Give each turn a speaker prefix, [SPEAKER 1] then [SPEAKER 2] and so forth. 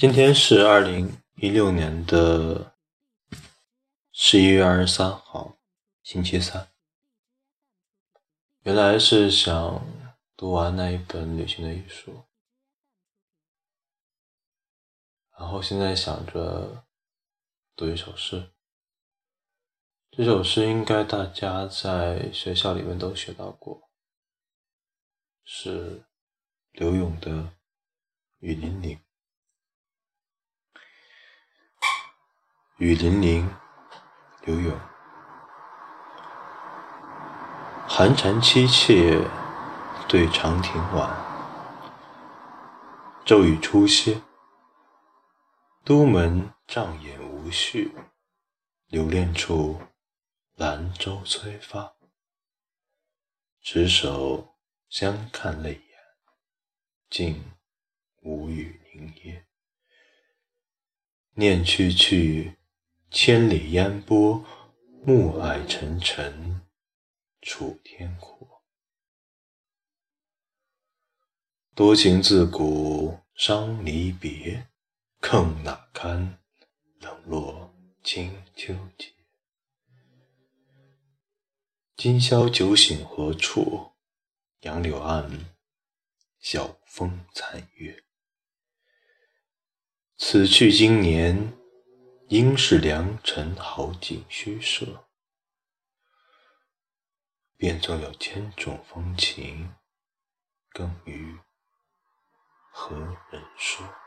[SPEAKER 1] 今天是二零一六年的十一月二十三号，星期三。原来是想读完那一本《旅行的艺术》，然后现在想着读一首诗。这首诗应该大家在学校里面都学到过，是刘永的《雨霖铃》。雨霖铃，刘永。寒蝉凄切对长亭晚，骤雨初歇。都门帐掩无绪，留恋处，兰舟催发。执手相看泪眼，竟无语凝噎。念去去。千里烟波，暮霭沉沉，楚天阔。多情自古伤离别，更哪堪冷落清秋节。今宵酒醒何处？杨柳岸，晓风残月。此去经年。应是良辰好景虚设，便纵有千种风情，更与何人说？